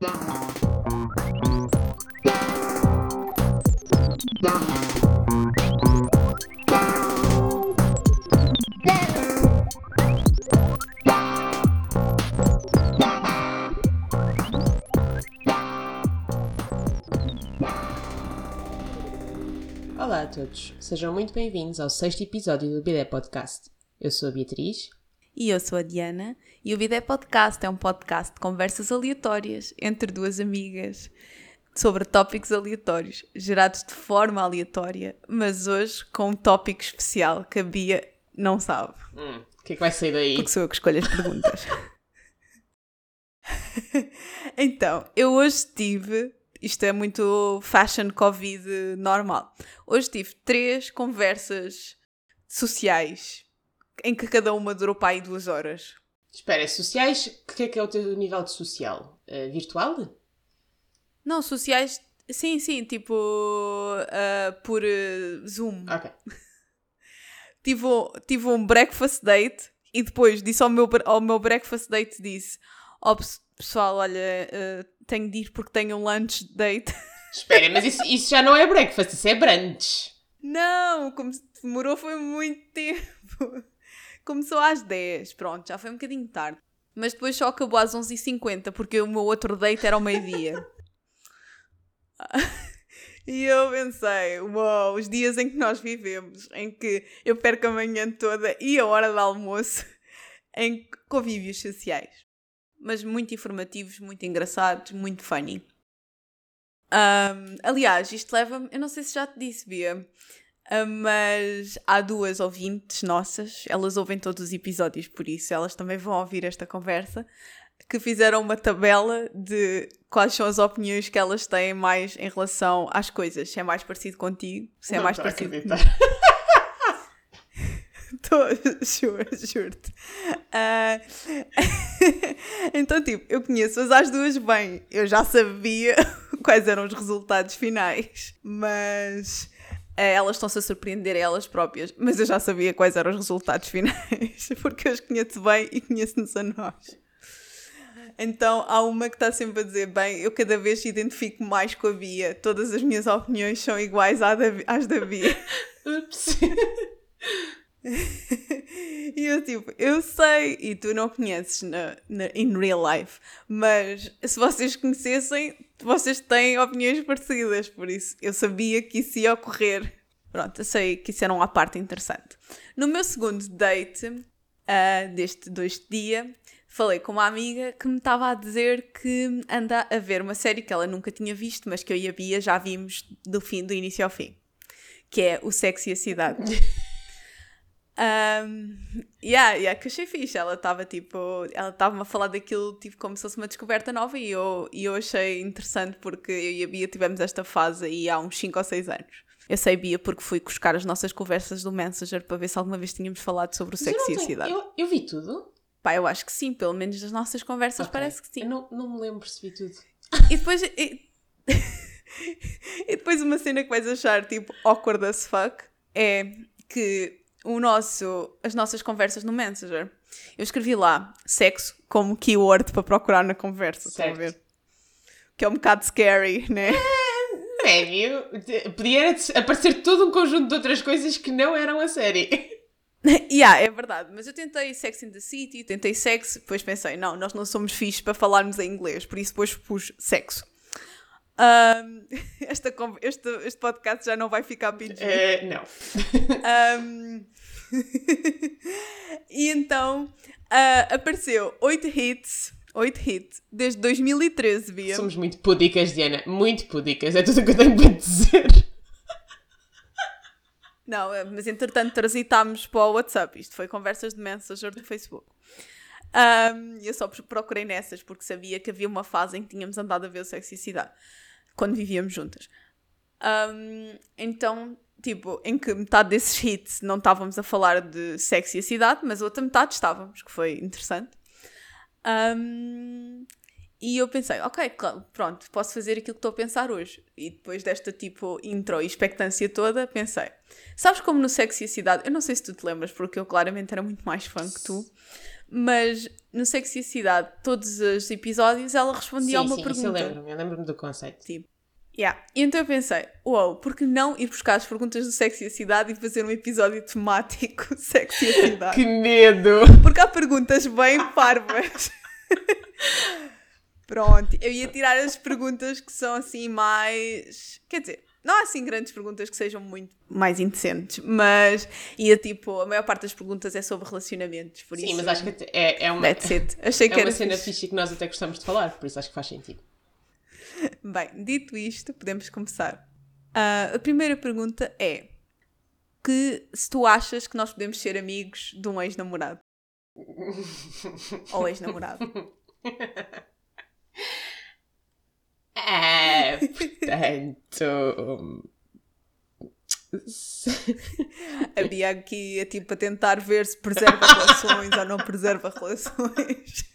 Olá a todos, sejam muito bem-vindos ao sexto episódio do Bidé Podcast. Eu sou a Beatriz. E eu sou a Diana, e o Bidé Podcast é um podcast de conversas aleatórias entre duas amigas sobre tópicos aleatórios, gerados de forma aleatória, mas hoje com um tópico especial que a Bia não sabe. Hum, o que é que vai sair daí? Porque sou eu que escolho as perguntas. então, eu hoje tive isto é muito fashion Covid normal. Hoje tive três conversas sociais em que cada uma durou para aí duas horas. Espera, sociais, o que é que é o teu nível de social? Uh, virtual? Não, sociais, sim, sim, tipo uh, por uh, Zoom. Ok. tive, tive um breakfast date e depois disse ao meu, ao meu breakfast date, disse, ó oh, pessoal, olha tenho de ir porque tenho um lunch date. Espera, mas isso, isso já não é breakfast, isso é brunch. Não, como demorou foi muito tempo. Começou às 10, pronto, já foi um bocadinho tarde. Mas depois só acabou às 11h50 porque o meu outro date era ao meio-dia. e eu pensei, uau, os dias em que nós vivemos, em que eu perco a manhã toda e a hora do almoço em convívios sociais mas muito informativos, muito engraçados, muito funny. Um, aliás, isto leva-me, eu não sei se já te disse, Bia, mas há duas ouvintes nossas, elas ouvem todos os episódios, por isso elas também vão ouvir esta conversa, que fizeram uma tabela de quais são as opiniões que elas têm mais em relação às coisas. Se é mais parecido contigo, se é não mais parecido juro, juro-te. Uh, então, tipo, eu conheço-as às duas bem. Eu já sabia quais eram os resultados finais, mas elas estão-se a surpreender a elas próprias. Mas eu já sabia quais eram os resultados finais, porque eu as conheço bem e conheço-nos a nós. Então há uma que está sempre a dizer: bem, eu cada vez identifico mais com a Bia, todas as minhas opiniões são iguais às da Bia. Ups. e eu tipo, eu sei, e tu não conheces na, in real life, mas se vocês conhecessem, vocês têm opiniões parecidas, por isso eu sabia que isso ia ocorrer. Pronto, eu sei que isso era uma parte interessante. No meu segundo date, uh, deste dois dia, falei com uma amiga que me estava a dizer que anda a ver uma série que ela nunca tinha visto, mas que eu e a Bia já vimos do fim, do início ao fim, que é O Sexo e a Cidade. Um, yeah, yeah, que achei fixe. Ela estava tipo, ela estava-me a falar daquilo tipo, como se fosse uma descoberta nova e eu, e eu achei interessante porque eu e a Bia tivemos esta fase aí há uns 5 ou 6 anos. Eu sei, Bia, porque fui buscar as nossas conversas do Messenger para ver se alguma vez tínhamos falado sobre o sexo e a cidade. Eu, eu vi tudo? Pá, eu acho que sim, pelo menos das nossas conversas okay. parece que sim. Eu não, não me lembro se vi tudo. E depois. E, e depois uma cena que vais achar tipo awkward as fuck é que o nosso, as nossas conversas no Messenger. Eu escrevi lá sexo como keyword para procurar na conversa. Estão a ver? Que é um bocado scary, né? É, médio. Podia aparecer todo um conjunto de outras coisas que não eram a série. yeah, é verdade. Mas eu tentei Sex in the City, tentei sexo, depois pensei, não, nós não somos fixos para falarmos em inglês, por isso depois pus sexo. Um, esta, este, este podcast já não vai ficar PG. Uh, eh, não. Um, e então uh, apareceu 8 hits. 8 hits desde 2013, Bia. Somos muito pudicas, Diana. Muito pudicas. É tudo o que eu tenho para dizer. Não, eh, mas entretanto transitámos para o WhatsApp. Isto foi conversas de Messenger do Facebook. Um, eu só procurei nessas porque sabia que havia uma fase em que tínhamos andado a ver o Sexicidade quando vivíamos juntas. Um, então, tipo, em que metade desses hits não estávamos a falar de sexo e a cidade, mas a outra metade estávamos, que foi interessante. Um, e eu pensei, ok, pronto, posso fazer aquilo que estou a pensar hoje. E depois desta tipo intro e expectância toda, pensei, sabes como no Sexo e a Cidade, eu não sei se tu te lembras, porque eu claramente era muito mais fã que tu, Mas no Sexy Cidade, todos os episódios, ela respondia sim, a uma sim, pergunta. Isso eu lembro-me, eu lembro-me do conceito. Tipo, yeah. E então eu pensei, uau, por que não ir buscar as perguntas do Sexy a Cidade e fazer um episódio temático Sexy a Cidade? Que medo! Porque há perguntas bem parvas. Pronto, eu ia tirar as perguntas que são assim mais. Quer dizer, não há assim grandes perguntas que sejam muito mais indecentes, mas ia tipo, a maior parte das perguntas é sobre relacionamentos, por Sim, isso. mas acho que é, é uma, That's it. Achei é que era uma cena fixe que nós até gostamos de falar, por isso acho que faz sentido. Bem, dito isto, podemos começar. Ah, a primeira pergunta é: que se tu achas que nós podemos ser amigos de um ex-namorado? Ou ex-namorado? É, portanto. A Bia aqui é tipo a tentar ver se preserva relações ou não preserva relações.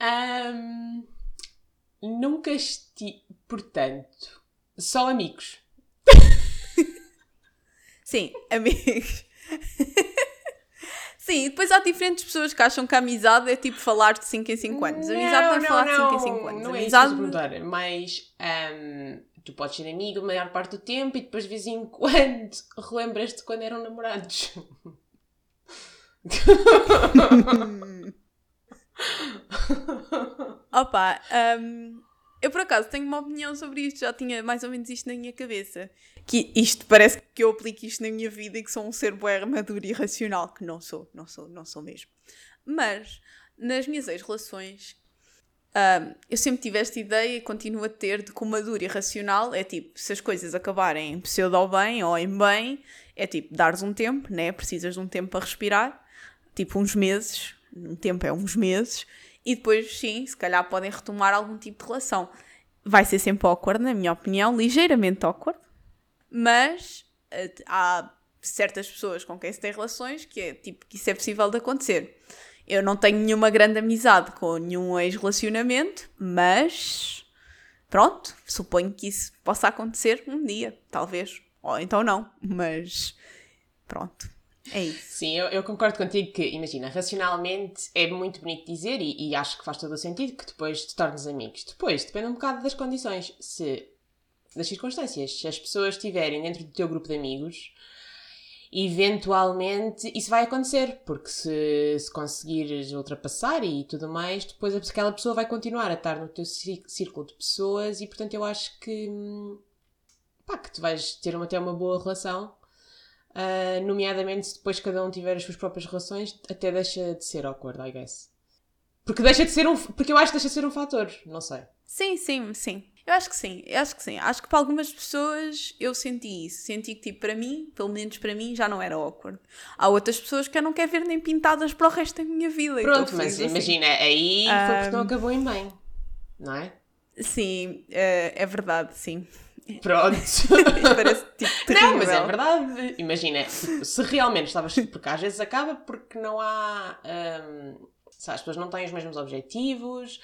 Ahm, nunca estive. Portanto, só amigos. Sim, amigos. Sim, depois há diferentes pessoas que acham que a amizade é tipo falar de 5 em 5 anos. A amizade não, é falar de 5 em 5 anos. Não a é isso que amizade. mas ahm, tu podes ser amigo a maior parte do tempo e depois de vez em quando relembras-te quando eram namorados. Opa, hum, eu por acaso tenho uma opinião sobre isto, já tinha mais ou menos isto na minha cabeça. Que isto parece que eu aplico isto na minha vida e que sou um ser bué maduro e racional, que não sou, não sou, não sou mesmo. Mas nas minhas ex-relações, hum, eu sempre tive esta ideia e continuo a ter de que o maduro e racional é tipo, se as coisas acabarem em pseudo bem ou em bem, é tipo, dares um tempo, né? Precisas de um tempo para respirar, tipo uns meses, um tempo é uns meses, e depois sim, se calhar podem retomar algum tipo de relação. Vai ser sempre awkward, na minha opinião, ligeiramente awkward, mas eh, há certas pessoas com quem se tem relações que é tipo que isso é possível de acontecer. Eu não tenho nenhuma grande amizade com nenhum ex-relacionamento, mas pronto, suponho que isso possa acontecer um dia, talvez. Ou então não, mas pronto, é isso. Sim, eu, eu concordo contigo que, imagina, racionalmente é muito bonito dizer e, e acho que faz todo o sentido que depois te tornes amigos. Depois, depende um bocado das condições. Se, das circunstâncias. Se as pessoas estiverem dentro do teu grupo de amigos, eventualmente isso vai acontecer, porque se, se conseguires ultrapassar e tudo mais, depois aquela pessoa vai continuar a estar no teu cí- círculo de pessoas e, portanto, eu acho que, hum, pá, que tu vais ter uma, até uma boa relação. Uh, nomeadamente se depois cada um tiver as suas próprias relações, até deixa de ser awkward, I guess. Porque deixa de ser um. Porque eu acho que deixa de ser um fator, não sei. Sim, sim, sim. Eu acho que sim, eu acho que sim. Acho que para algumas pessoas eu senti isso. Senti que, tipo, para mim, pelo menos para mim, já não era awkward. Há outras pessoas que eu não quero ver nem pintadas para o resto da minha vida. Pronto, mas assim. imagina, aí foi porque não acabou em bem, não é? Sim, é, é verdade, sim. Pronto. Parece tipo terrível. não, mas é verdade. Imagina, se realmente estavas. Porque às vezes acaba porque não há. hum, sabe, as pessoas não têm os mesmos objetivos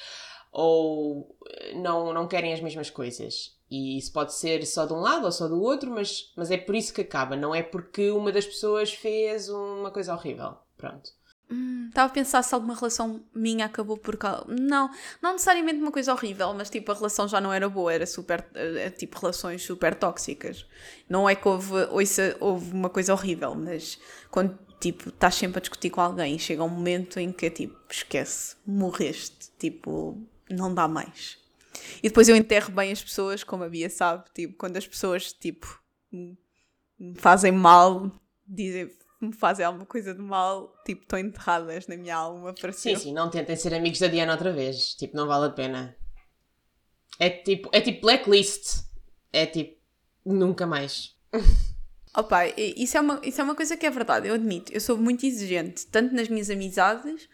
ou não, não querem as mesmas coisas. E isso pode ser só de um lado ou só do outro, mas, mas é por isso que acaba. Não é porque uma das pessoas fez uma coisa horrível. Pronto. Hum, Estava a pensar se alguma relação minha acabou por causa. Não, não necessariamente uma coisa horrível, mas tipo a relação já não era boa, era super. eh, tipo relações super tóxicas. Não é que houve, ouça, houve uma coisa horrível, mas quando tipo estás sempre a discutir com alguém e chega um momento em que é tipo, esquece, morreste, tipo, não dá mais. E depois eu enterro bem as pessoas, como a Bia sabe, tipo, quando as pessoas tipo me fazem mal, dizem me fazem alguma coisa de mal, tipo, estão enterradas na minha alma para Sim, sempre. sim, não tentem ser amigos da Diana outra vez. Tipo, não vale a pena. É tipo, é tipo blacklist. É tipo, nunca mais. Opa, isso é, uma, isso é uma coisa que é verdade, eu admito. Eu sou muito exigente, tanto nas minhas amizades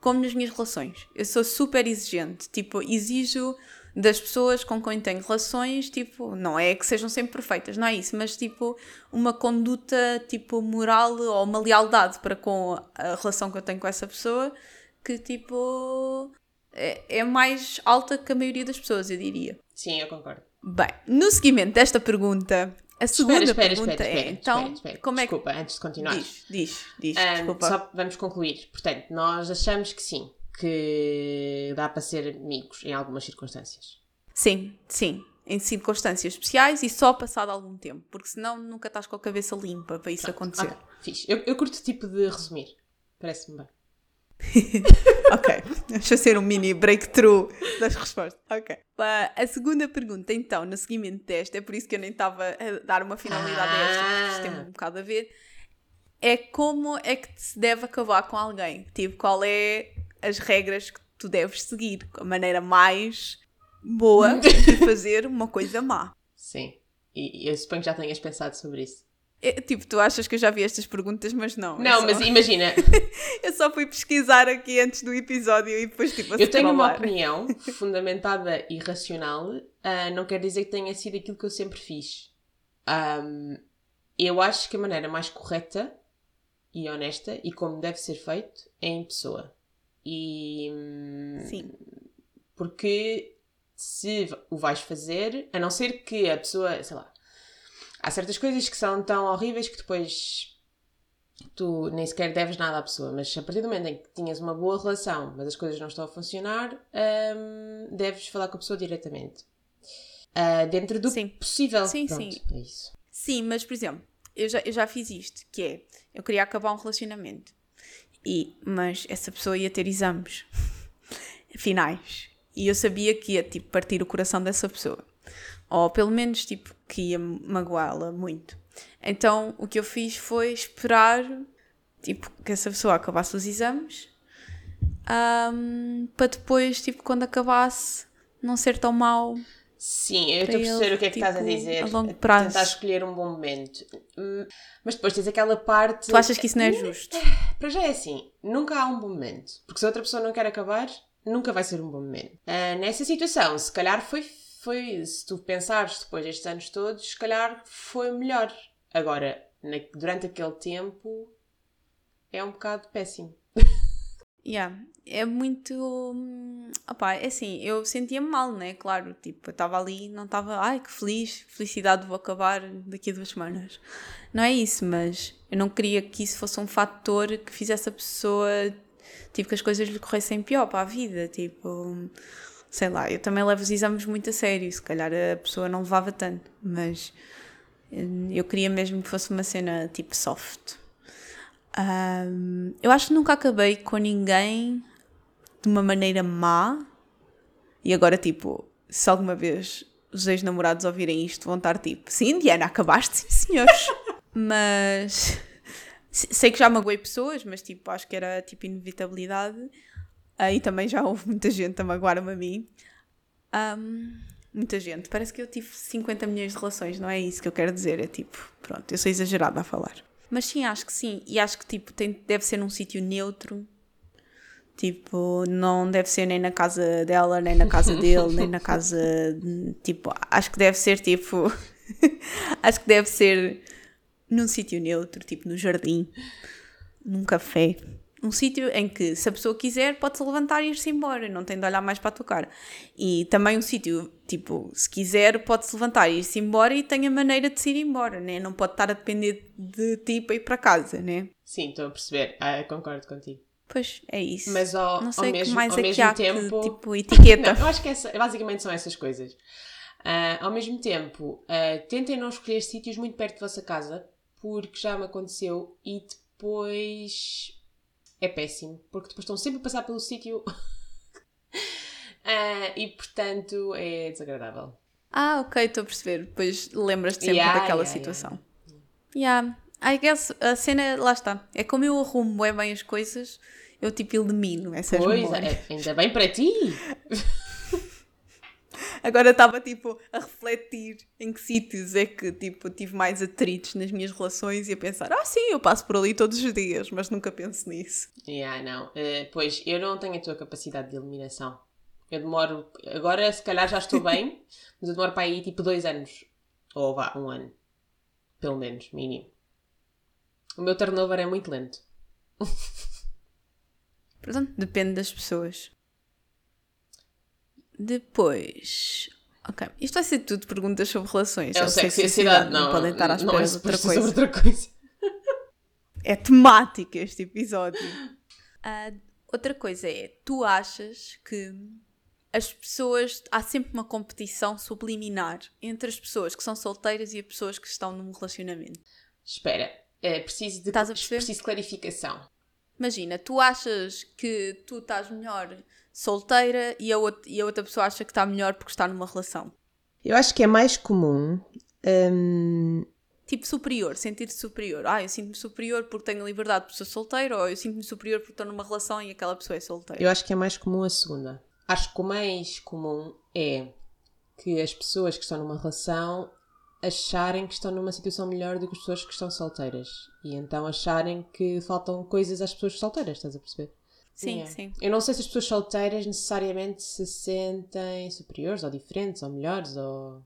como nas minhas relações. Eu sou super exigente. Tipo, exijo das pessoas com quem tenho relações, tipo, não é que sejam sempre perfeitas, não é isso, mas tipo, uma conduta, tipo, moral ou uma lealdade para com a relação que eu tenho com essa pessoa que, tipo, é, é mais alta que a maioria das pessoas, eu diria. Sim, eu concordo. Bem, no seguimento desta pergunta, A segunda espera, pergunta espera, espera, é, então, espera, espera. como é Desculpa, antes de que... continuar. Diz, diz, diz, desculpa. só vamos concluir. Portanto, nós achamos que sim, que dá para ser amigos em algumas circunstâncias. Sim, sim. Em circunstâncias especiais e só passado algum tempo. Porque senão nunca estás com a cabeça limpa para isso acontecer. Ok, fixe. Eu, eu curto tipo de resumir. Parece-me bem. ok. Deixa ser um mini breakthrough das respostas. Ok. Pá, A segunda pergunta, então, no seguimento desta, é por isso que eu nem estava a dar uma finalidade a esta, porque isto tem Ah. um bocado a ver. É como é que se deve acabar com alguém? Tipo, qual é as regras que tu deves seguir? A maneira mais boa de fazer uma coisa má. Sim. E, e eu suponho que já tenhas pensado sobre isso. É, tipo, tu achas que eu já vi estas perguntas, mas não. eu Não, só- mas imagina, Eu só fui pesquisar aqui antes do episódio e depois, tipo, eu tenho uma opinião fundamentada e racional, ah, não quer dizer que tenha sido aquilo que eu sempre fiz. Ahm, eu acho que a maneira mais correta e honesta e como deve ser feito é em pessoa. E. Sim. Porque se o vais fazer, a não ser que a pessoa, sei lá, há certas coisas que são tão horríveis que depois tu nem sequer deves nada à pessoa, mas a partir do momento em que tinhas uma boa relação, mas as coisas não estão a funcionar, hum, deves falar com a pessoa diretamente. Ah, dentro do Sim. possível. Sim, Pronto, sim. É isso. Sim, mas por exemplo, eu já, eu já fiz isto, que é, eu queria acabar um relacionamento, e, mas essa pessoa ia ter exames finais, e eu sabia que ia, tipo, partir o coração dessa pessoa, ou pelo menos, tipo, que ia magoá-la muito. Então, o que eu fiz foi esperar, tipo, que essa pessoa acabasse os exames, ahm, para depois, tipo, quando acabasse, não ser tão mau Sim, eu estou a perceber o que é que estás a tipo, dizer. a longo prazo. Tentar escolher um bom momento. Hum, Mas depois tens aquela parte. Tu achas que isso não é justo? Para já é assim, nunca há um bom momento. Porque se a outra pessoa não quer acabar, nunca vai ser um bom momento. Ah, nessa situação, se calhar foi, foi. Se tu pensares depois destes anos todos, se calhar foi melhor. Agora, na- durante aquele tempo, é um bocado péssimo. Yeah. É muito. hum, Opá, é assim, eu sentia-me mal, né? Claro, tipo, eu estava ali, não estava, ai que feliz, felicidade, vou acabar daqui a duas semanas. Não é isso, mas eu não queria que isso fosse um fator que fizesse a pessoa, tipo, que as coisas lhe corressem pior para a vida. Tipo, sei lá, eu também levo os exames muito a sério, se calhar a pessoa não levava tanto, mas hum, eu queria mesmo que fosse uma cena tipo soft. Ahm, eu acho que nunca acabei com ninguém de uma maneira má. E agora, tipo, se alguma vez os ex-namorados ouvirem isto, vão estar tipo: Sim, Diana, acabaste, sim, senhores. mas se- sei que já magoei pessoas, mas tipo, acho que era tipo inevitabilidade. Aí também já houve muita gente a magoar-me a mim. Ahm, muita gente. Parece que eu tive 50 milhões de relações, não é isso que eu quero dizer. É tipo, pronto, eu sou exagerada a falar. Mas sim, acho que sim. E acho que tipo, tem, deve ser num sítio neutro. Tipo, não deve ser nem na casa dela, nem na casa dele, nem na casa. Tipo, acho que deve ser tipo. acho que deve ser num sítio neutro, tipo no jardim, num café. Um sítio em que, se a pessoa quiser, pode-se levantar e ir-se embora, não tem de olhar mais para a tua cara. E também um sítio, tipo, se quiser, pode-se levantar e ir-se embora e tem a maneira de se ir embora, né? Não pode estar a depender de ti para ir para casa, né? Sim, estou a perceber. Ah, concordo contigo. Pois, é isso. Mas ao, não ao sei o que mesmo, mais ao é que mesmo tempo. que, tipo, etiqueta. Não, eu acho que essa, basicamente são essas coisas. Ah, ao mesmo tempo, ah, tentem não escolher sítios muito perto da vossa casa, porque já me aconteceu e depois é péssimo, porque depois estão sempre a passar pelo sítio Ah, e portanto é desagradável. Ah, ok, estou a perceber. Depois lembras-te sempre Yeah, daquela yeah, situação. Yeah. I guess a cena, lá está. É como eu arrumo bem, bem as coisas, eu tipo elimino essas Pois, memórias. é, ainda bem para ti. Agora estava tipo a refletir em que sítios é que tipo tive mais atritos nas minhas relações e a pensar, ah sim, eu passo por ali todos os dias, mas nunca penso nisso. Yeah, não. Ah, pois, eu não tenho a tua capacidade de eliminação. Eu demoro. Agora, se calhar já estou bem, mas eu demoro para aí tipo dois anos. Ou vá, um ano. Pelo menos, mínimo. O meu turnover é muito lento. Portanto, depende das pessoas. Depois, Ok, isto vai ser tudo perguntas sobre relações. É o sexo e a cidade, não. podem estar à espera é de outra coisa. outra coisa. É temática este episódio. Ah, outra coisa é, tu achas que as pessoas. Há sempre uma competição subliminar entre as pessoas que são solteiras e as pessoas que estão num relacionamento. Espera, é preciso de, Estás a perceber? preciso de clarificação. Imagina, tu achas que tu estás melhor solteira e a, outra, e a outra pessoa acha que está melhor porque está numa relação. Eu acho que é mais comum. hum, Tipo superior, sentir-te superior. Ah, eu sinto-me superior porque tenho liberdade por ser solteiro, ou eu sinto-me superior porque estou numa relação e aquela pessoa é solteira. eu acho que é mais comum a segunda. Acho que o mais comum é que as pessoas que estão numa relação acharem que estão numa situação melhor do que as pessoas que estão solteiras. E então acharem que faltam coisas às pessoas solteiras, estás a perceber? Sim, Yeah. sim. Eu não sei se as pessoas solteiras necessariamente se sentem superiores ou diferentes ou melhores ou.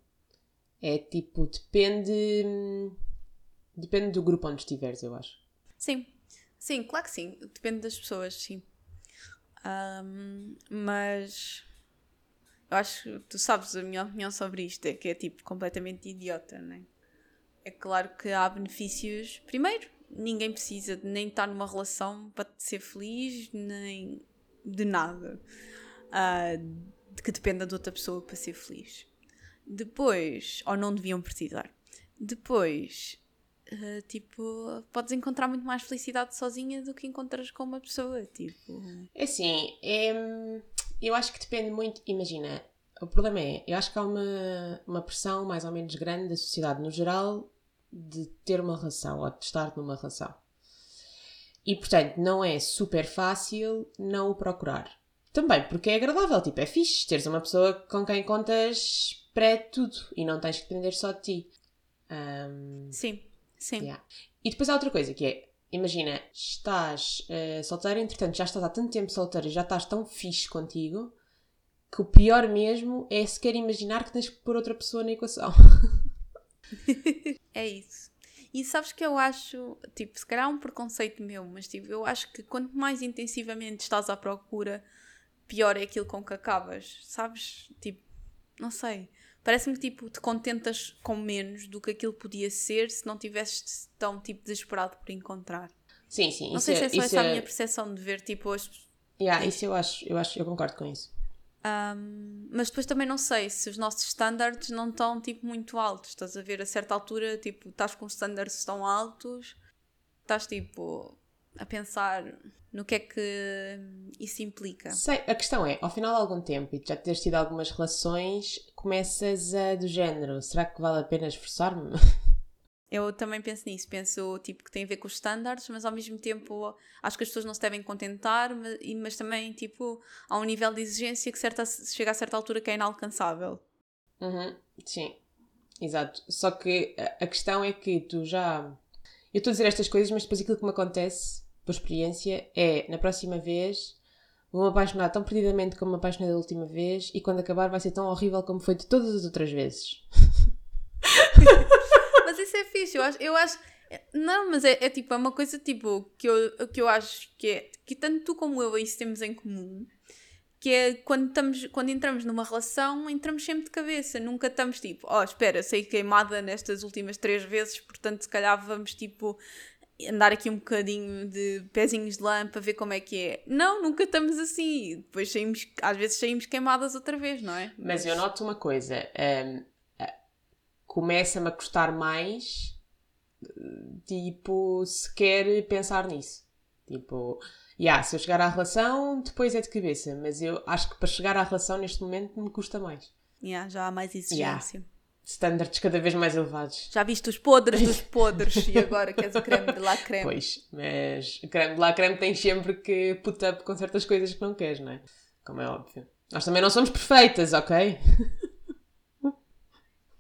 É tipo, depende. Depende do grupo onde estiveres, eu acho. Sim, sim, claro que sim. Depende das pessoas, sim. Ahm, mas eu acho que tu sabes a minha opinião sobre isto, é que é tipo completamente idiota, né? É claro que há benefícios. Primeiro, ninguém precisa de nem estar numa relação para ser feliz, nem de nada. Ah, de que dependa de outra pessoa para ser feliz. Depois, ou não deviam precisar. Depois, Uh, tipo, podes encontrar muito mais felicidade sozinha do que encontras com uma pessoa. Tipo, É assim, é, eu acho que depende muito. Imagina, o problema é, eu acho que há uma, uma pressão mais ou menos grande da sociedade no geral de ter uma relação ou de estar numa relação. E portanto, não é super fácil não o procurar. Também porque é agradável, tipo, é fixe teres uma pessoa com quem contas para tudo e não tens que depender só de ti. Hum, sim, sim. Yeah. E depois há outra coisa que é, imagina, estás solteira, entretanto já estás há tanto tempo solteira e já estás tão fixe contigo que o pior mesmo é sequer imaginar que tens que pôr outra pessoa na equação. É isso. E sabes que eu acho, tipo, se calhar é um preconceito meu, mas tipo, eu acho que quanto mais intensivamente estás à procura, pior é aquilo com que acabas, sabes? Tipo, não sei. Parece-me que tipo, te contentas com menos do que aquilo podia ser se não tivesses tão tipo desesperado por encontrar. Sim, sim. Não isso sei se é é, só essa a é- minha percepção de ver tipo as Yeah, isso eu acho, eu acho, eu concordo com isso. Um, mas depois também não sei se os nossos standards não estão tipo muito altos. Estás a ver a certa altura, tipo, estás com standards tão altos, estás tipo a pensar no que é que isso implica. Sei, a questão é, ao final de algum tempo e já teres tido algumas relações, começas a do género, será que vale a pena esforçar-me? Eu também penso nisso, penso tipo que tem a ver com os standards, mas ao mesmo tempo acho que as pessoas não se devem contentar, mas, mas também tipo há um nível de exigência que certa, chega a certa altura que é inalcançável. Uhum, sim, exato. Só que a, a questão é que tu já. Eu estou a dizer estas coisas, mas depois aquilo que me acontece, por experiência, é na próxima vez vou-me apaixonar tão perdidamente como me apaixonei da última vez e quando acabar vai ser tão horrível como foi de todas as outras vezes. Mas isso é fixe, eu acho. Eu acho não, mas é, é tipo, é uma coisa tipo que eu, que eu acho que é que tanto tu como eu isso temos em comum. Que é quando, estamos, quando entramos numa relação, entramos sempre de cabeça. Nunca estamos tipo, oh, espera, saí queimada nestas últimas três vezes, portanto, se calhar vamos tipo andar aqui um bocadinho de pezinhos de lã para ver como é que é. Não, nunca estamos assim. Depois saímos, às vezes saímos queimadas outra vez, não é? Mas eu noto uma coisa, hum, ah, começa-me a custar mais, tipo, sequer pensar nisso. Tipo, yeah, se eu chegar à relação, depois é de cabeça, mas eu acho que para chegar à relação neste momento me custa mais. Yeah, já há mais exigência. Standards cada vez mais elevados. Já viste os podres dos podres e agora queres o creme de la creme. Pois, mas a creme de lá creme tem sempre que put up com certas coisas que não queres, não é? Como é óbvio. Nós também não somos perfeitas, ok?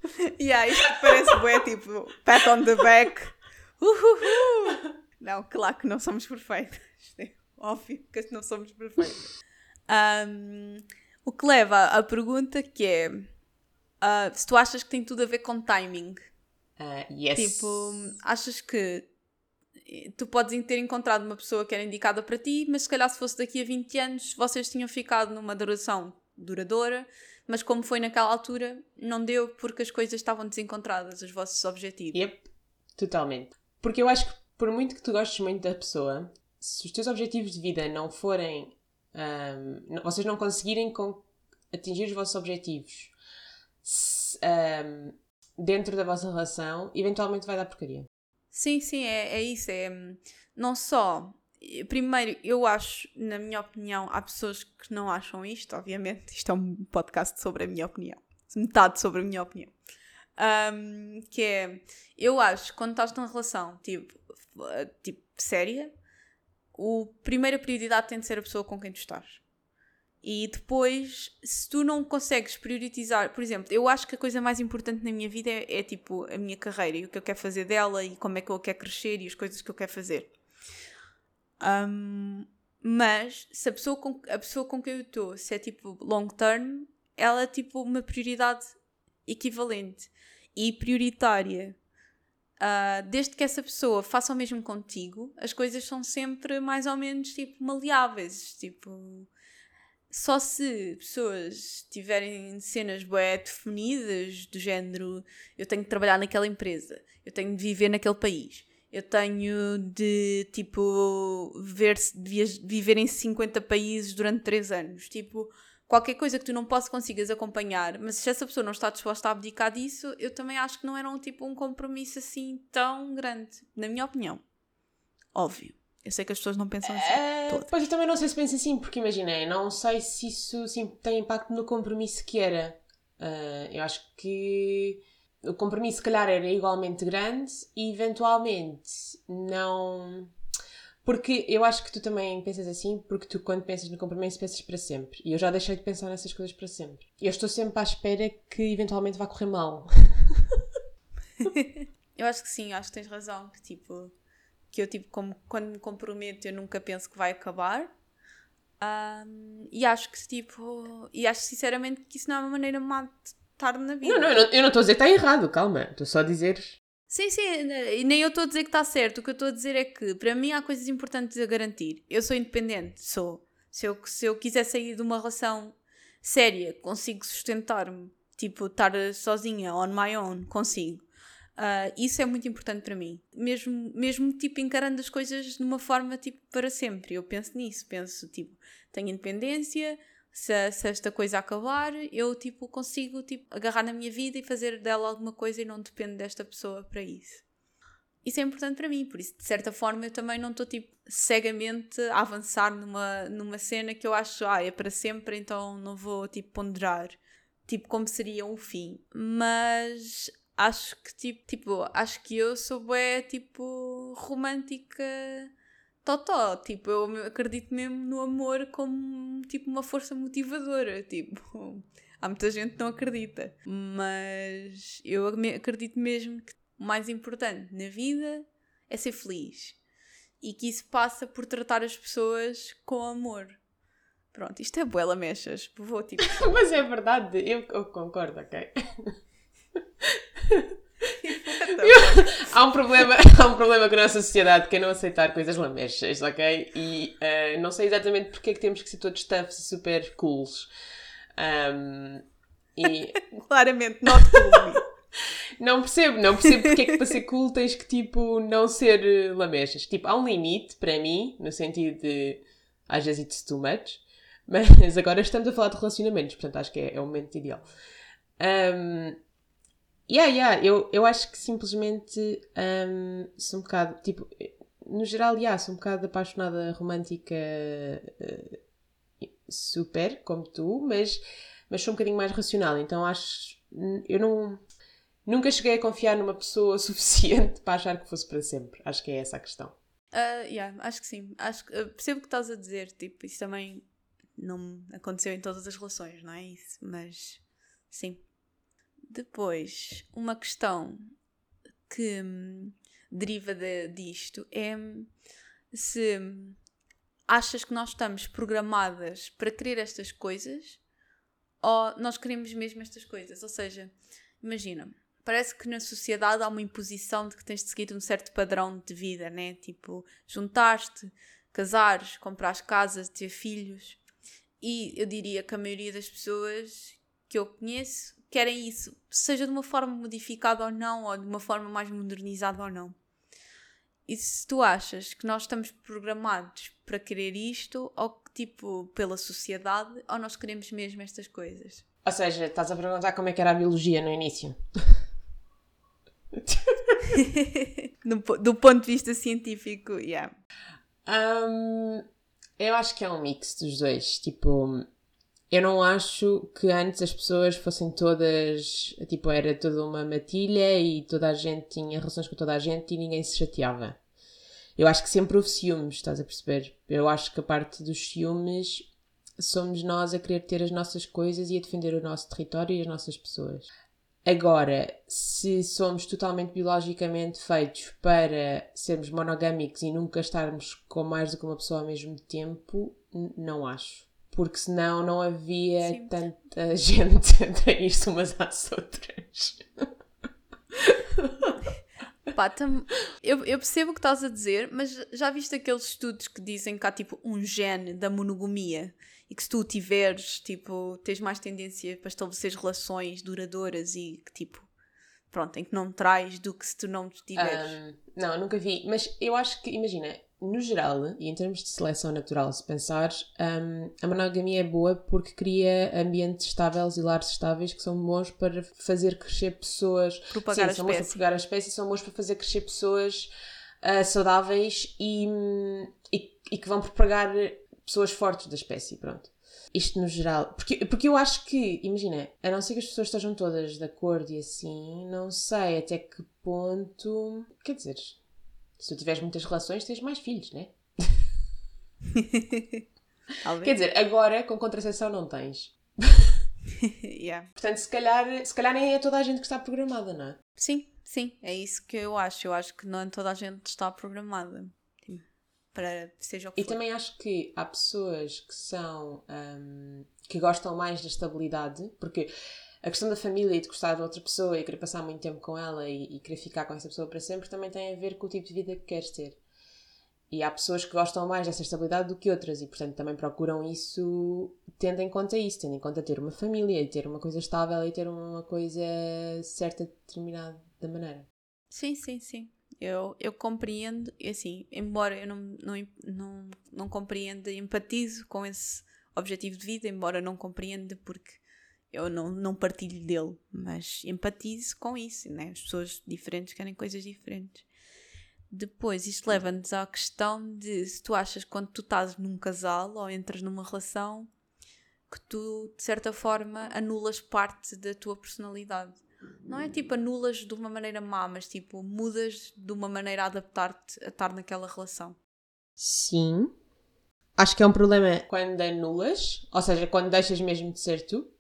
Yeah, isto parece bué tipo pat on the back. Uhuhu. Não, claro que não somos perfeitas. É óbvio que não somos perfeitas. Ahm, o que leva à pergunta que é ah, se tu achas que tem tudo a ver com timing. Ah, yes. Tipo, achas que eh, tu podes ter encontrado uma pessoa que era indicada para ti, mas se calhar se fosse daqui a 20 anos vocês tinham ficado numa duração duradoura, mas como foi naquela altura, não deu porque as coisas estavam desencontradas, os vossos objetivos. Yep, totalmente. Porque eu acho que por muito que tu gostes muito da pessoa, se os teus objetivos de vida não forem. Um, vocês não conseguirem com, atingir os vossos objetivos se, um, dentro da vossa relação, eventualmente vai dar porcaria. Sim, sim, é, é isso. É, não só. Primeiro, eu acho, na minha opinião, há pessoas que não acham isto, obviamente. Isto é um podcast sobre a minha opinião. Metade sobre a minha opinião. Um, que é, eu acho, quando estás numa relação, tipo, tipo, séria, a primeira prioridade tem de ser a pessoa com quem tu estás. E depois, se tu não consegues priorizar, por exemplo, eu acho que a coisa mais importante na minha vida é, é, tipo a minha carreira e o que eu quero fazer dela e como é que eu quero crescer e as coisas que eu quero fazer. Um, mas se a pessoa, com, a pessoa com quem eu estou, se é tipo long term, ela é tipo uma prioridade equivalente e prioritária. Uh, desde que essa pessoa faça o mesmo contigo, as coisas são sempre mais ou menos tipo maleáveis. Tipo, só se pessoas tiverem cenas bué definidas, do género eu tenho de trabalhar naquela empresa, eu tenho de viver naquele país, eu tenho de tipo ver, viver em 50 países durante 3 anos. Tipo, qualquer coisa que tu não possas consigas acompanhar, mas se essa pessoa não está disposta a abdicar disso, eu também acho que não era um tipo um compromisso assim tão grande, na minha opinião. Óbvio. Eu sei que as pessoas não pensam assim. Uh, pois eu também não sei se pensa assim, porque imaginei, não sei se isso sim, tem impacto no compromisso que era. Uh, eu acho que o compromisso, se calhar, era igualmente grande e eventualmente não. Porque eu acho que tu também pensas assim, porque tu, quando pensas no compromisso, pensas para sempre. E eu já deixei de pensar nessas coisas para sempre. E eu estou sempre à espera que eventualmente vá correr mal. eu acho que sim, acho que tens razão. Que tipo que eu tipo, como, quando me comprometo, eu nunca penso que vai acabar. Um, e acho que tipo, e acho sinceramente que isso não é uma maneira má de estar na vida. Não, não, eu não estou a dizer que está errado, calma, estou só a dizer. Sim, sim, e nem eu estou a dizer que está certo. O que eu estou a dizer é que para mim há coisas importantes a garantir. Eu sou independente, sou. Se eu, se eu quiser sair de uma relação séria, consigo sustentar-me, tipo, estar sozinha, on my own, consigo. Uh, isso é muito importante para mim. Mesmo, mesmo tipo encarando as coisas de uma forma tipo para sempre. Eu penso nisso, penso tipo, tenho independência, se, se esta coisa acabar, eu tipo consigo tipo agarrar na minha vida e fazer dela alguma coisa e não dependo desta pessoa para isso. Isso é importante para mim, por isso de certa forma eu também não estou tipo cegamente a avançar numa, numa cena que eu acho, ah, é para sempre, então não vou tipo ponderar tipo como seria um fim. Mas acho que tipo, tipo, acho que eu sou bué, tipo, romântica totó, tipo, eu acredito mesmo no amor como, tipo, uma força motivadora, tipo, há muita gente que não acredita, mas eu acredito mesmo que o mais importante na vida é ser feliz e que isso passa por tratar as pessoas com amor. Pronto, isto é boela mechas, vou tipo... mas é verdade, eu, eu concordo, ok? há, um problema, há um problema com a nossa sociedade que é não aceitar coisas lamechas, ok? E uh, não sei exatamente porque é que temos que ser todos toughs e super cools. Um, e... Claramente, not cool. não percebo, não percebo porque é que para ser cool tens que tipo não ser uh, lamechas. Tipo, há um limite para mim, no sentido de às vezes it's too much, mas agora estamos a falar de relacionamentos, portanto acho que é, é o momento ideal. Um, Yeah, yeah, eu, eu acho que simplesmente um, sou um bocado, tipo, no geral, yeah, sou um bocado apaixonada romântica uh, super, como tu, mas, mas sou um bocadinho mais racional, então acho, eu não, nunca cheguei a confiar numa pessoa suficiente para achar que fosse para sempre, acho que é essa a questão. Uh, yeah, acho que sim, acho, percebo o que estás a dizer, tipo, isso também não aconteceu em todas as relações, não é isso, mas sim. Depois, uma questão que hum, deriva de, disto é hum, se achas que nós estamos programadas para querer estas coisas ou nós queremos mesmo estas coisas. Ou seja, imagina, parece que na sociedade há uma imposição de que tens de seguir um certo padrão de vida, né? Tipo, juntar-te, casares, comprar casas, ter filhos. E eu diria que a maioria das pessoas que eu conheço querem isso, seja de uma forma modificada ou não, ou de uma forma mais modernizada ou não. E se tu achas que nós estamos programados para querer isto, ou tipo pela sociedade, ou nós queremos mesmo estas coisas? Ou seja, estás a perguntar como é que era a biologia no início. do ponto de vista científico, yeah. Um, eu acho que é um mix dos dois. Tipo, eu não acho que antes as pessoas fossem todas. Tipo, era toda uma matilha e toda a gente tinha relações com toda a gente e ninguém se chateava. Eu acho que sempre houve ciúmes, estás a perceber? Eu acho que a parte dos ciúmes somos nós a querer ter as nossas coisas e a defender o nosso território e as nossas pessoas. Agora, se somos totalmente biologicamente feitos para sermos monogâmicos e nunca estarmos com mais do que uma pessoa ao mesmo tempo, não acho. Porque senão não havia Sim. tanta gente a trair-se umas às outras. Pá, tam... eu, eu percebo o que estás a dizer, mas já viste aqueles estudos que dizem que há tipo um gene da monogamia e que se tu tiveres, tipo, tens mais tendência para estabelecer relações duradouras e que tipo, pronto, em que não traz do que se tu não tiveres. Um, não, nunca vi, mas eu acho que, imagina, no geral, e em termos de seleção natural, se pensares, um, a monogamia é boa porque cria ambientes estáveis e lares estáveis que são bons para fazer crescer pessoas. Propagar Sim, a são espécie. bons para propagar a espécie, são bons para fazer crescer pessoas uh, saudáveis e, e, e que vão propagar pessoas fortes da espécie, pronto. Isto no geral. Porque, porque eu acho que, imagina, a não ser que as pessoas estejam todas de acordo e assim, não sei até que ponto. Quer dizer, se tu tiveres muitas relações, tens mais filhos, né? Quer dizer, agora com contracepção não tens. yeah. Portanto, se calhar, se calhar nem é toda a gente que está programada, não é? Sim, sim, é isso que eu acho. Eu acho que não toda a gente está programada para seja o que E for. também acho que há pessoas que são um, que gostam mais da estabilidade, porque a questão da família e de gostar de outra pessoa e querer passar muito tempo com ela e, e querer ficar com essa pessoa para sempre também tem a ver com o tipo de vida que queres ter. E há pessoas que gostam mais dessa estabilidade do que outras e, portanto, também procuram isso, tendo em conta isso, tendo em conta ter uma família e ter uma coisa estável e ter uma coisa certa, determinada da maneira. Sim, sim, sim. Eu, eu compreendo, e assim, embora eu não, não, não, não compreenda, empatizo com esse objetivo de vida, embora não compreenda porque eu não, não partilho dele, mas empatizo com isso, né? As pessoas diferentes querem coisas diferentes. Depois, isto leva-nos à questão de se tu achas quando tu estás num casal ou entras numa relação que tu, de certa forma, anulas parte da tua personalidade. Não é tipo anulas de uma maneira má, mas tipo mudas de uma maneira a adaptar-te a estar naquela relação. Sim. Acho que é um problema quando anulas, ou seja, quando deixas mesmo de ser tu.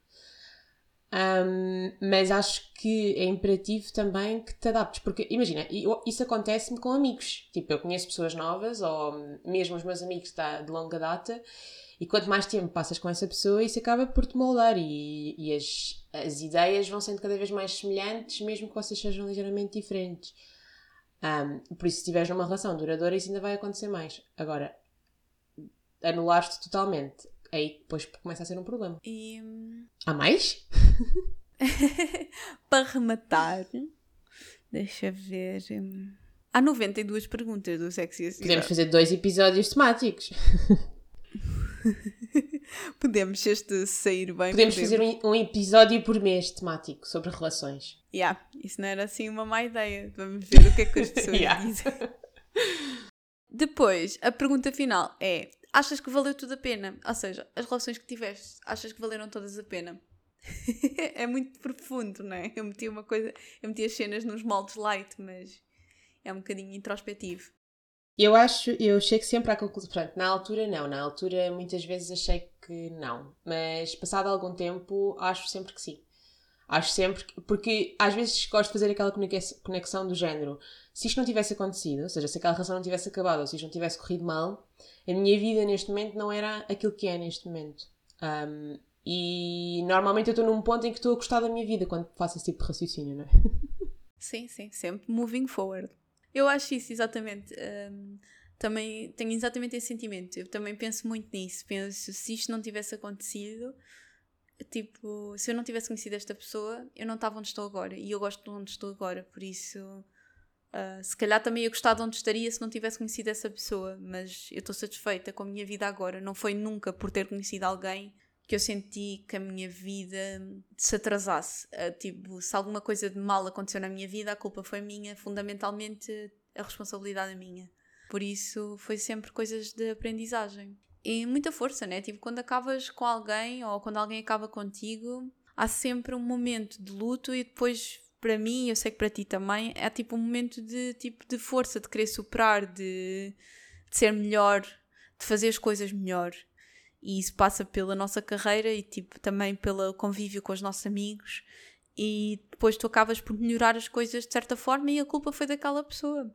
Um, mas acho que é imperativo também que te adaptes, porque imagina, isso acontece-me com amigos. Tipo, eu conheço pessoas novas, ou mesmo os meus amigos de longa data, e quanto mais tempo passas com essa pessoa, isso acaba por te moldar e, e as, as ideias vão sendo cada vez mais semelhantes, mesmo que vocês sejam ligeiramente diferentes. Um, por isso, se estiveres numa relação duradoura, isso ainda vai acontecer mais. Agora, anular-te totalmente, aí depois começa a ser um problema. E... Há mais? Para rematar, deixa ver. Hum, há 92 perguntas do Sexy Podemos fazer dois episódios temáticos. podemos, este sair bem. Podemos, podemos. fazer um, um, episódio por mês temático sobre relações. Yeah, isso não era assim uma má ideia. Vamos ver o que é que as pessoas dizem. Depois, a pergunta final é: achas que valeu tudo a pena? Ou seja, as relações que tiveste, achas que valeram todas a pena? é muito profundo, não é? Eu meti uma coisa, eu meti as cenas nos moldes light, mas é um bocadinho introspectivo. Eu acho, eu chego sempre à conclusão. Portanto, na altura não, na altura muitas vezes achei que não, mas passado algum tempo acho sempre que sim. Acho sempre que, porque às vezes gosto de fazer aquela conexão do género. Se isto não tivesse acontecido, ou seja, se aquela relação não tivesse acabado, ou se isto não tivesse corrido mal, a minha vida neste momento não era aquilo que é neste momento. Um, e normalmente eu estou num ponto em que estou a gostar da minha vida quando faço esse tipo de raciocínio, não é? Sim, sim, sempre moving forward. Eu acho isso, exatamente. Um, também tenho exatamente esse sentimento. Eu também penso muito nisso. Penso, se isto não tivesse acontecido, tipo, se eu não tivesse conhecido esta pessoa, eu não estava onde estou agora. E eu gosto de onde estou agora, por isso. Uh, se calhar também ia gostar de onde estaria se não tivesse conhecido essa pessoa, mas eu estou satisfeita com a minha vida agora. Não foi nunca por ter conhecido alguém que eu senti que a minha vida se atrasasse. Uh, tipo, se alguma coisa de mal aconteceu na minha vida, a culpa foi minha, fundamentalmente a responsabilidade é minha. Por isso foi sempre coisas de aprendizagem. E muita força, né? Tipo, quando acabas com alguém ou quando alguém acaba contigo, há sempre um momento de luto e depois, para mim, eu sei que para ti também, é tipo um momento de, tipo, de força, de querer superar, de, de ser melhor, de fazer as coisas melhor. E isso passa pela nossa carreira e tipo também pelo convívio com os nossos amigos. E depois tu acabas por melhorar as coisas de certa forma e a culpa foi daquela pessoa.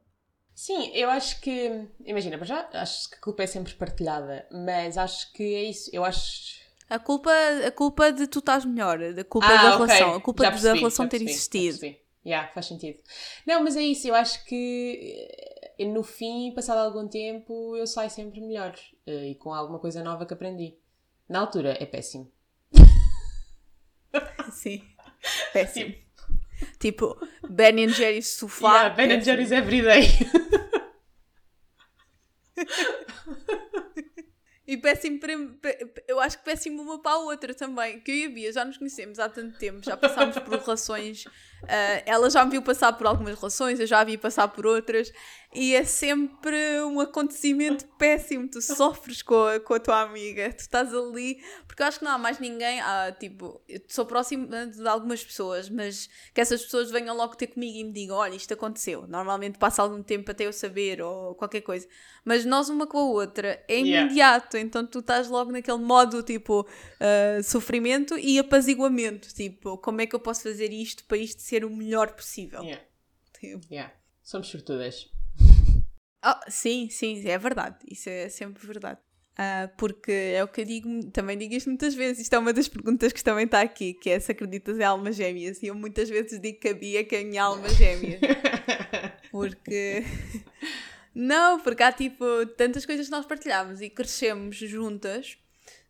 Sim, eu acho que. Imagina, já acho que a culpa é sempre partilhada, mas acho que é isso. Eu acho. A culpa, a culpa de tu estás melhor, a culpa ah, da okay. relação, a culpa percebi, da relação ter percebi, existido. Já, yeah, faz sentido. Não, mas é isso, eu acho que eh, no fim, passado algum tempo, eu saio sempre melhor uh, e com alguma coisa nova que aprendi. Na altura é péssimo. Sim, péssimo. Tipo, Ben Jerry's sofá. Yeah, Ben Jerry's everyday. E péssimo para. Eu acho que péssimo uma para a outra também. Que eu e a Bia já nos conhecemos há tanto tempo, já passámos por relações. Uh, ela já me viu passar por algumas relações, eu já a vi passar por outras. E é sempre um acontecimento péssimo. Tu sofres com a, com a tua amiga, tu estás ali. Porque eu acho que não há mais ninguém. Ah, tipo, eu sou próxima de algumas pessoas, mas que essas pessoas venham logo ter comigo e me digam: olha, isto aconteceu. Normalmente passa algum tempo até eu saber ou qualquer coisa. Mas nós, uma com a outra, é imediato. Yeah. Então tu estás logo naquele modo tipo uh, sofrimento e apaziguamento. Tipo, como é que eu posso fazer isto para isto ser o melhor possível? Yeah. Tipo. Yeah. Somos sortudas. Oh, sim, sim, é verdade. Isso é sempre verdade. Uh, porque é o que eu digo, também digo isto muitas vezes. Isto é uma das perguntas que também está aqui, que é se acreditas em almas gêmeas. E eu muitas vezes digo que a Bia que é a minha alma gêmea. porque. Não, porque há tipo tantas coisas que nós partilhamos e crescemos juntas.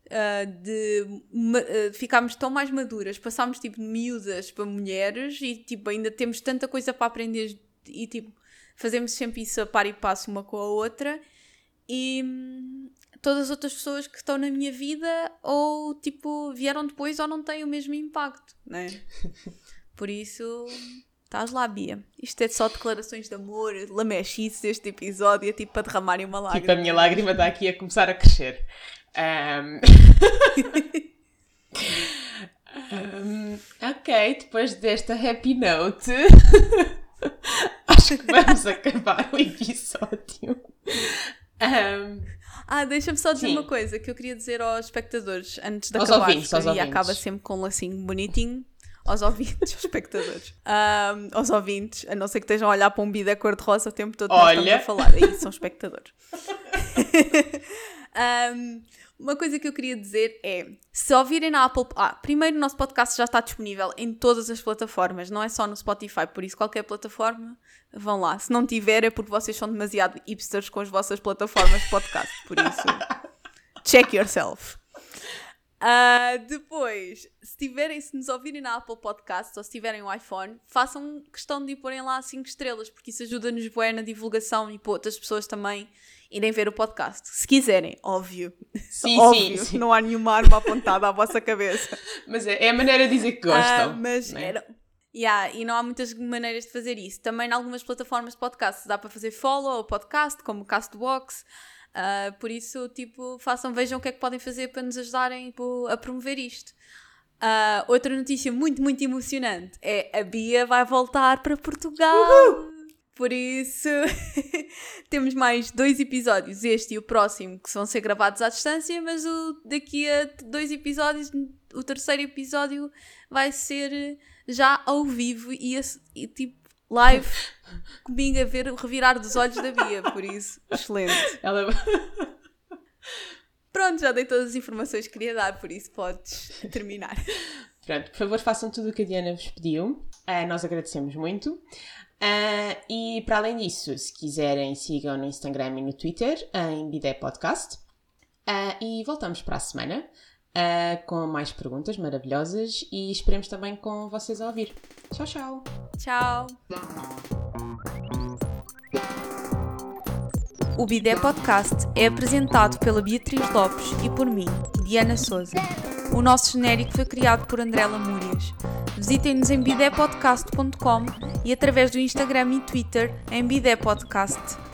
Uh, de uh, ficarmos tão mais maduras, passámos tipo de miúdas para mulheres e tipo ainda temos tanta coisa para aprender e tipo fazemos sempre isso a par e passo uma com a outra e hum, todas as outras pessoas que estão na minha vida ou tipo vieram depois ou não têm o mesmo impacto, né? Por isso, estás lá, Bia. Isto é só declarações de amor, lamechices este episódio, é tipo para derramarem uma lágrima. Tipo, a minha lágrima está aqui a começar a crescer. Um... um, ok, depois desta happy note. Acho que vamos acabar o episódio. Um, ah, deixa-me só dizer sim. uma coisa que eu queria dizer aos espectadores antes de aos acabar, ouvintes, aos acaba sempre com um lacinho bonitinho. Aos ouvintes, aos espectadores, um, aos ouvintes, a não ser que estejam a olhar para um bidé cor-de-rosa o tempo todo Olha. estamos a falar, aí são espectadores. um, uma coisa que eu queria dizer é: se ouvirem na Apple. Ah, primeiro, o nosso podcast já está disponível em todas as plataformas, não é só no Spotify, por isso, qualquer plataforma, vão lá. Se não tiver, é porque vocês são demasiado hipsters com as vossas plataformas de podcast, por isso, check yourself. Uh, depois, se tiverem, se nos ouvirem na Apple Podcasts ou se tiverem um iPhone, façam questão de porem lá 5 estrelas, porque isso ajuda-nos bem na divulgação e para outras pessoas também irem ver o podcast. Se quiserem, óbvio. Sim, óbvio. Sim, sim. Não há nenhuma arma apontada à vossa cabeça. Mas é, é a maneira de dizer que gostam. Uh, mas né? era... Yeah, e não há muitas maneiras de fazer isso. Também em algumas plataformas de podcast dá para fazer follow ao podcast, como Castbox. Uh, por isso, tipo, façam, vejam o que é que podem fazer para nos ajudarem tipo, a promover isto. Uh, outra notícia muito, muito emocionante é a Bia vai voltar para Portugal. Uhul! Por isso, temos mais dois episódios, este e o próximo, que vão ser gravados à distância, mas o, daqui a dois episódios, o terceiro episódio vai ser já ao vivo e, e tipo live comigo a ver o revirar dos olhos da Bia, por isso, excelente. Ela... Pronto, já dei todas as informações que queria dar, por isso podes terminar. Pronto, por favor, façam tudo o que a Diana vos pediu. Uh, nós agradecemos muito. Uh, e para além disso, se quiserem, sigam no Instagram e no Twitter em Bidé Podcast. Uh, e voltamos para a semana uh, com mais perguntas maravilhosas e esperemos também com vocês a ouvir. Tchau, tchau. Tchau. O Bidé Podcast é apresentado pela Beatriz Lopes e por mim, Diana Souza. O nosso genérico foi criado por André Lamúrias. Visitem-nos em bidépodcast.com e através do Instagram e Twitter em Bidé Podcast.